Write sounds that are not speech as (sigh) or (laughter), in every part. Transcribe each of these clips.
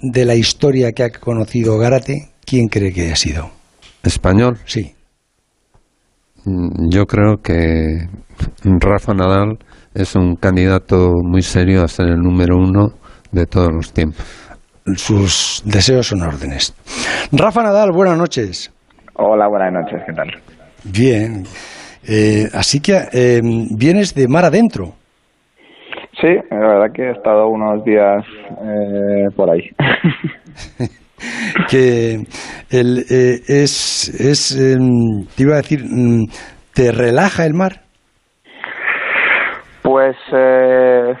de la historia que ha conocido Gárate, ¿quién cree que ha sido? ¿Español? Sí. Mm, yo creo que Rafa Nadal es un candidato muy serio a ser el número uno de todos los tiempos. Sus deseos son órdenes. Rafa Nadal, buenas noches. Hola, buenas noches, ¿qué tal? Bien. Eh, así que eh, vienes de mar adentro. Sí, la verdad que he estado unos días eh, por ahí. (laughs) que el, es, es em, te iba a decir, mm, ¿te relaja el mar? Pues eh,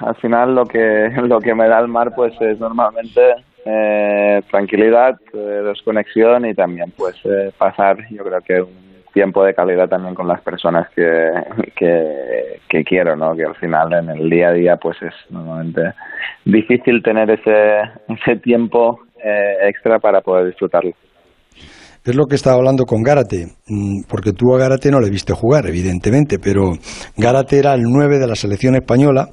al final lo que (laughs) lo que me da el mar pues es normalmente eh, tranquilidad, eh, desconexión y también pues eh, pasar yo creo que un tiempo de calidad también con las personas que, que, quiero, ¿no? Que al final en el día a día pues es normalmente difícil tener ese, ese tiempo extra para poder disfrutarlo. Es lo que estaba hablando con Gárate, mm, porque tú a Gárate no le viste jugar, evidentemente, pero Gárate era el 9 de la selección española,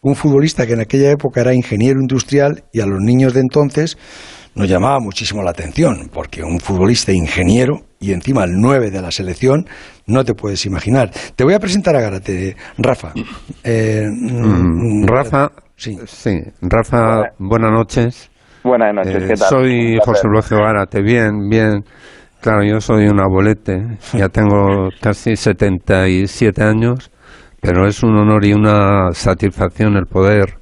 un futbolista que en aquella época era ingeniero industrial y a los niños de entonces nos llamaba muchísimo la atención, porque un futbolista ingeniero y encima el 9 de la selección, no te puedes imaginar. Te voy a presentar a Gárate, Rafa. Eh, mm, mm, Rafa, sí. sí. Rafa, buenas noches. Buenas noches, ¿qué tal? Soy José Luis Gárate, bien, bien. Claro, yo soy un abuelete, (laughs) ya tengo casi 77 años, pero es un honor y una satisfacción el poder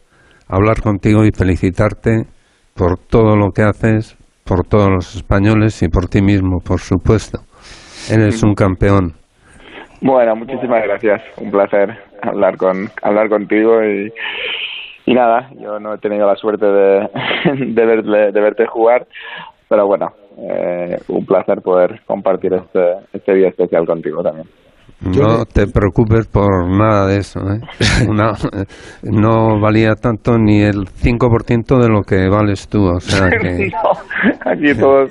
hablar contigo y felicitarte por todo lo que haces, por todos los españoles y por ti mismo, por supuesto. Eres un campeón. Bueno, muchísimas gracias. Un placer hablar con hablar contigo y y nada, yo no he tenido la suerte de, (laughs) de, verte jugar, pero bueno, eh, un placer poder compartir este, este día especial contigo también. No te preocupes por nada de eso. ¿eh? (laughs) no valía tanto ni el 5% de lo que vales tú. O sea (laughs) que... aquí todos,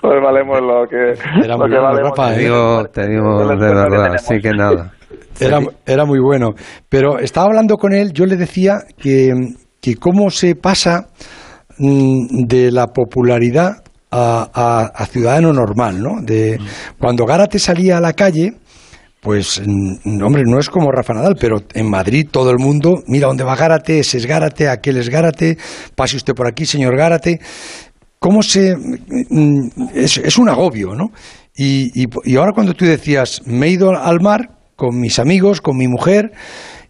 todos valemos lo que, lo que valemos. ¿eh? Te digo, te digo de verdad, así que nada. (laughs) Era, era, muy bueno. Pero estaba hablando con él, yo le decía que, que cómo se pasa mm, de la popularidad a, a, ciudadano normal, ¿no? De, cuando Gárate salía a la calle, pues, hombre, no es como Rafa Nadal, pero en Madrid todo el mundo, mira dónde va Gárate, ese es Gárate, aquel es Gárate, pase usted por aquí, señor Gárate. ¿Cómo se...? Es, un agobio, ¿no? Y, ahora cuando tú decías, me he ido al mar, con mis amigos, con mi mujer,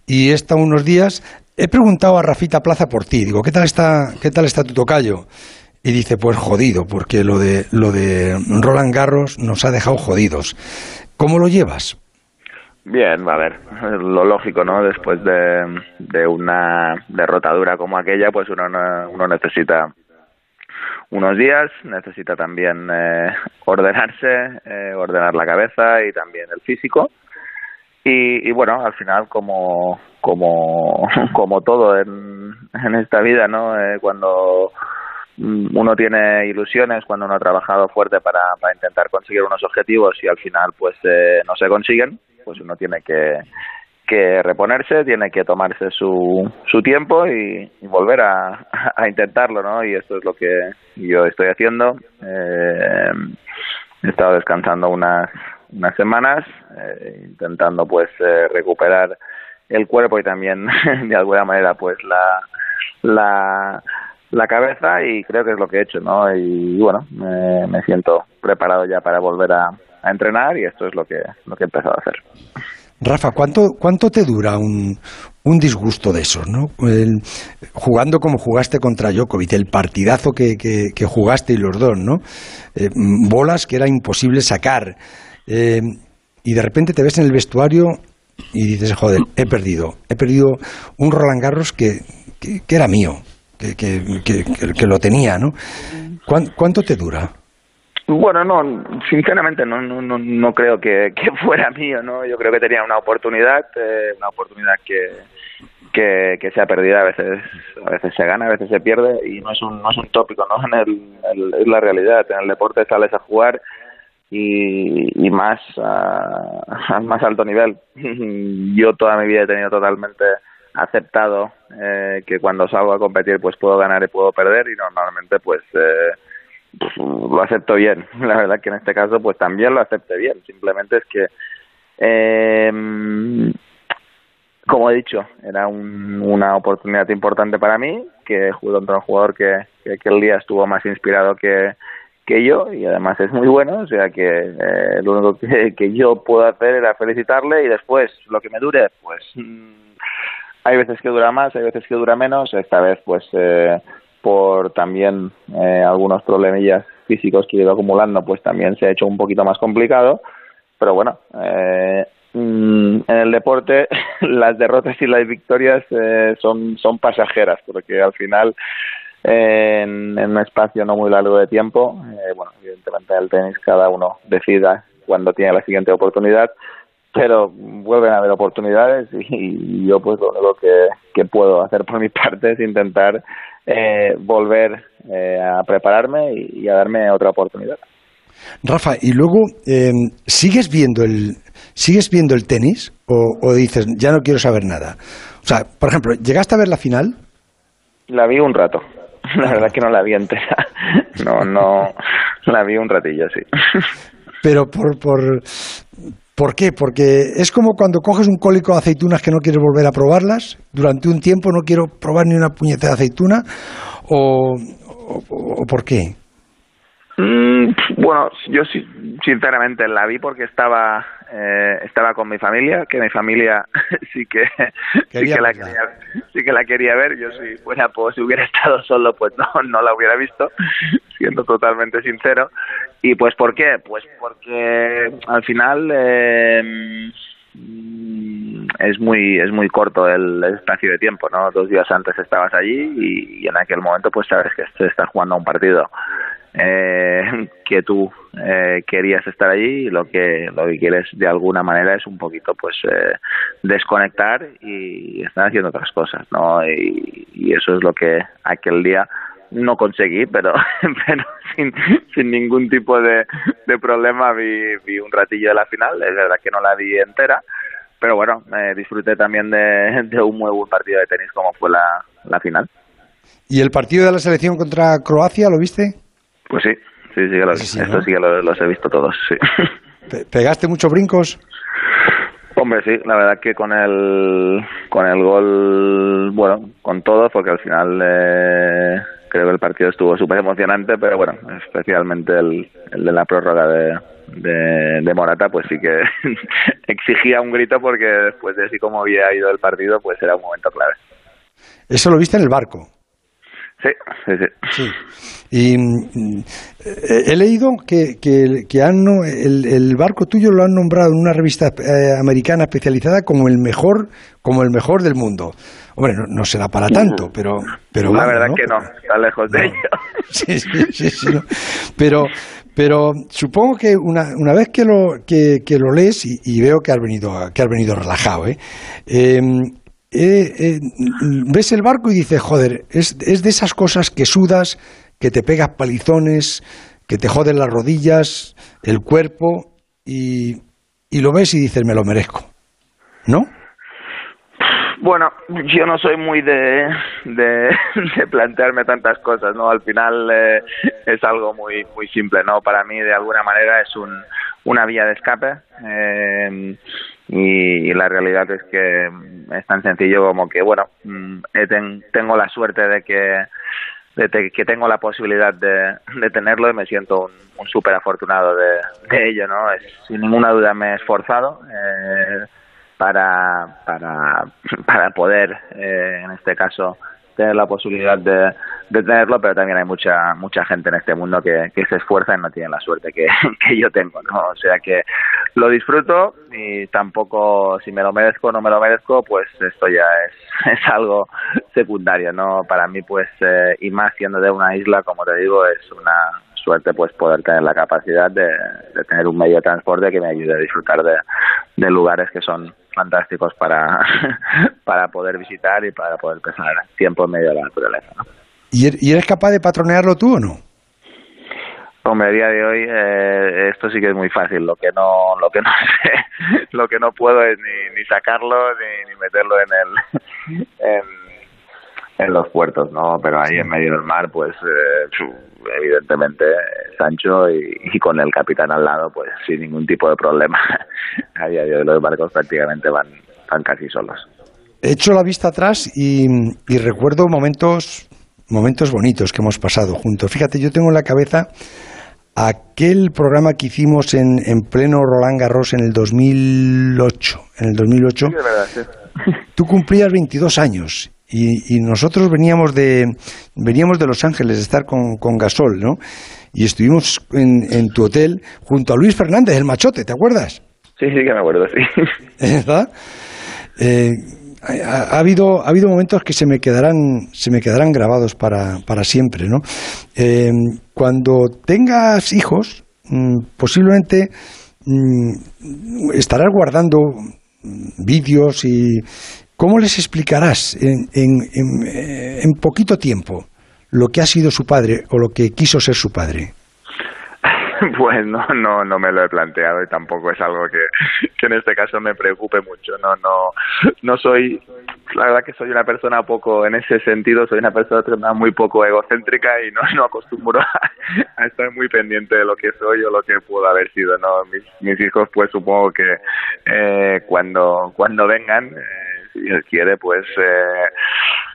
y he unos días. He preguntado a Rafita Plaza por ti. Digo, ¿qué tal está, qué tal está tu tocayo? Y dice, pues jodido, porque lo de, lo de Roland Garros nos ha dejado jodidos. ¿Cómo lo llevas? Bien, a ver, (laughs) lo lógico, ¿no? Después de, de una derrotadura como aquella, pues uno, uno necesita unos días, necesita también eh, (laughs) ordenarse, eh, ordenar la cabeza y también el físico. Y, bueno, al final, como, como, (laughs) como todo en, en esta vida, ¿no? Eh, cuando uno tiene ilusiones, cuando uno ha trabajado fuerte para, para intentar conseguir unos objetivos y al final pues eh, no se consiguen, pues uno tiene que, que reponerse, tiene que tomarse su, su tiempo y, volver a, intentarlo, ¿no? Y esto es lo que yo estoy haciendo. Eh, he estado descansando unas unas semanas eh, intentando pues eh, recuperar el cuerpo y también (laughs) de alguna manera pues la la la cabeza y creo que es lo que he hecho no y bueno me, siento preparado ya para volver a, a, entrenar y esto es lo que lo que he empezado a hacer Rafa cuánto cuánto te dura un un disgusto de esos, ¿no? jugando como jugaste contra Djokovic, el partidazo que, que, que jugaste y los dos, ¿no? Eh, bolas que era imposible sacar, eh, y de repente te ves en el vestuario y dices, joder, he perdido, he perdido un Roland Garros que, que, era mío, que, que, lo tenía, ¿no? ¿Cuánto te dura? Bueno, no, sinceramente no, no, no, creo que, (laughs) fuera mío, ¿no? Yo creo que tenía una oportunidad, eh, una oportunidad que, que, que se ha perdido, a veces, a veces se gana, a veces se pierde y no es un, no es un tópico, ¿no? (laughs) En el, es la realidad, en el deporte sales a jugar y, y más a, más alto nivel. (laughs) Yo toda mi vida he tenido totalmente aceptado eh, que cuando salgo a competir pues puedo ganar y puedo perder y normalmente pues, pues, lo acepto bien. (laughs) La verdad que en este caso pues también lo acepté bien. Simplemente es que eh, como he dicho, era una oportunidad importante para mí, que jugué contra un jugador que, que aquel día estuvo más inspirado que, que yo y además es muy bueno, o sea que eh, lo único que, que, yo puedo hacer era felicitarle y después lo que me dure, pues mm, hay veces que dura más, hay veces que dura menos, esta vez pues eh, por también eh, algunos problemillas físicos que he ido acumulando, pues también se ha hecho un poquito más complicado, pero bueno, eh, Mm, en el deporte (laughs) las derrotas y las victorias eh, son, son pasajeras, porque al final en, en, un espacio no muy largo de tiempo, eh, bueno, evidentemente el tenis cada uno decida cuando tiene la siguiente oportunidad, pero vuelven a haber oportunidades y, yo pues lo único que, puedo hacer por mi (laughs) parte es intentar eh, volver eh, a prepararme y, y, a darme otra oportunidad. Rafa, y luego, eh, ¿sigues viendo el, ¿Sigues viendo el tenis o, dices, ya no quiero saber nada? O sea, por ejemplo, ¿llegaste a ver la final? La vi un rato. (laughs) La verdad que no la vi entera. (laughs) No, no, la vi un ratillo, sí. (laughs) Pero por, por, ¿por qué? Porque es como cuando coges un cólico de aceitunas que no quieres volver a probarlas. Durante un tiempo no quiero probar ni una puñeta de aceituna. ¿O, o, por qué? Mm, bueno, yo sinceramente la vi porque estaba eh, estaba con mi familia, que mi familia (laughs) sí que sí que la quería, sí que la quería ver. Yo si fuera pues si hubiera (laughs) estado solo pues no no la hubiera visto, siendo totalmente sincero. Y pues ¿por qué? Pues porque al final eh, es muy es muy corto el espacio de tiempo, ¿no? Dos días antes estabas allí y, y en aquel momento pues sabes que se está jugando un partido eh, (laughs) que tú eh, querías estar allí y lo que lo que quieres de alguna manera es un poquito pues eh, desconectar y estar haciendo otras cosas no y, eso es lo que aquel día no conseguí pero (laughs) pero sin, sin ningún tipo de, de problema vi, vi un ratillo de la final es verdad que no la vi entera pero bueno disfruté también de, (laughs) de un muy buen partido de tenis como fue la, la final ¿Y el partido de la selección contra Croacia lo viste? Pues sí, sí, sí, que los he visto todos, sí. (laughs) ¿Pegaste muchos brincos? Hombre, sí, la verdad que con el, con el gol, bueno, con todo, porque al final eh, creo que el partido estuvo súper emocionante, pero bueno, especialmente el, el de la prórroga de, de, de, Morata, pues sí que (laughs) exigía un grito porque después de así como había ido el partido, pues era un momento clave. ¿Eso lo viste en el barco? Sí, sí, sí. Y mm, he leído que, que, que han, el, el, barco tuyo lo han nombrado en una revista eh, americana especializada como el mejor, como el mejor del mundo. Hombre, no, no será para tanto, pero, pero la verdad que no, está lejos de ello. (laughs) Sí, sí, sí, no. Pero, pero supongo que una, una vez que lo, que, que lo lees y, y, veo que has venido, que has venido relajado, ¿eh? eh eh, eh, ves el barco y dices, joder, es, es de esas cosas que sudas, que te pegas palizones, que te joden las rodillas, el cuerpo, y, y lo ves y dices, me lo merezco. ¿No? Bueno, yo no soy muy de, de, (laughs) de plantearme tantas cosas, ¿no? Al final eh, es algo muy muy simple, ¿no? Para mí, de alguna manera, es un, una vía de escape. Eh, y, la realidad es que es tan sencillo como que bueno mm, tengo la suerte de que de que tengo la posibilidad de, de tenerlo y me siento un, un súper afortunado de, de, ello no es, sin ninguna duda me he esforzado eh, para para (laughs) para poder eh, en este caso tener la posibilidad de, tenerlo, pero también hay mucha mucha gente en este mundo que, se esfuerza y no tiene la suerte (laughs) que, yo tengo, ¿no? O sea que lo disfruto y tampoco si me lo merezco o no me lo merezco, pues esto ya es, (laughs) es algo secundario, ¿no? Para mí, pues, eh, y más siendo de una isla, como te digo, es una suerte pues poder tener la capacidad de, tener un medio de transporte que me ayude a disfrutar de lugares que son fantásticos para, (laughs) para poder visitar y para poder pasar tiempo en medio de la naturaleza. ¿no? ¿Y eres capaz de patronearlo tú o no? Hombre, a día de hoy eh, esto sí que es muy fácil. Lo que no, lo que no (laughs) sé, lo que no puedo es ni, ni sacarlo ni, ni meterlo en el, (laughs) en, en los puertos, ¿no? Pero ahí en medio del mar, pues eh, evidentemente Sancho y, y, con el capitán al lado, pues sin ningún tipo de problema. (laughs) A día de hoy los barcos prácticamente van, van casi solos. He hecho la vista atrás y, y recuerdo momentos momentos bonitos que hemos pasado juntos. Fíjate, yo tengo en la cabeza aquel programa que hicimos en, en pleno Roland Garros en el 2008. En el 2008, Sí, de verdad, sí. tú cumplías 22 años y, y nosotros veníamos de veníamos de Los Ángeles de estar con, con Gasol, ¿no? Y estuvimos en, en tu hotel junto a Luis Fernández, el machote, ¿te acuerdas? Sí, sí que me acuerdo, sí. (laughs) ¿Verdad? Eh, ha, ha habido ha habido momentos que se me quedarán se me quedarán grabados para, para siempre, ¿no? Eh, cuando tengas hijos, mm, posiblemente mm, estarás guardando mm, vídeos y cómo les explicarás en, en, eh, en poquito tiempo lo que ha sido su padre o lo que quiso ser su padre. (laughs) Pues no, no, no me lo he planteado y tampoco es algo que, que en este caso me preocupe mucho. No, no, no soy, la verdad que soy una persona poco, en ese sentido, soy una persona muy poco egocéntrica y no, no acostumbro (laughs) a, estar muy pendiente de lo que soy o lo que puedo haber sido. No, mis, mis hijos, pues supongo que eh, cuando, cuando vengan, eh, si Dios quiere, pues eh,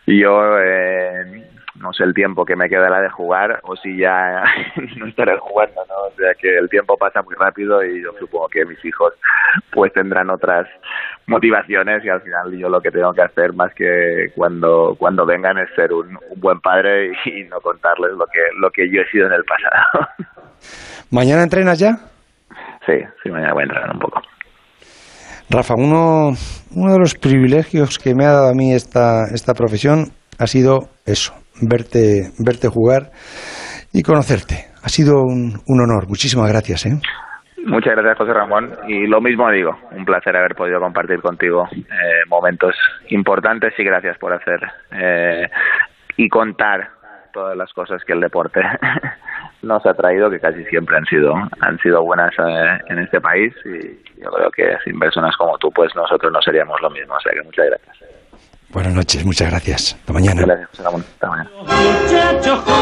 yo eh, no sé el tiempo que me quedará de jugar o si ya (laughs) no estaré jugando, ¿no? O sea que el tiempo pasa muy rápido y yo supongo que mis hijos pues tendrán otras motivaciones y al final yo lo que tengo que hacer más que cuando cuando vengan es ser un, un buen padre y, y no contarles lo que lo que yo he sido en el pasado. (laughs) ¿Mañana entrenas ya? Sí, sí, mañana voy a entrenar un poco. Rafa, uno, uno de los privilegios que me ha dado a mí esta, esta profesión ha sido eso, verte, verte jugar y conocerte. Ha sido un, un honor. Muchísimas gracias. ¿eh? Muchas gracias, José Ramón. Y lo mismo digo, un placer haber podido compartir contigo eh, momentos importantes y gracias por hacer eh, y contar todas las cosas que el deporte (laughs) nos ha traído, que casi siempre han sido han sido buenas eh, en este país. Y yo creo que sin personas como tú, pues nosotros no seríamos lo mismo. O sea que muchas gracias. Buenas noches, muchas gracias. Hasta mañana. Gracias. Hasta mañana.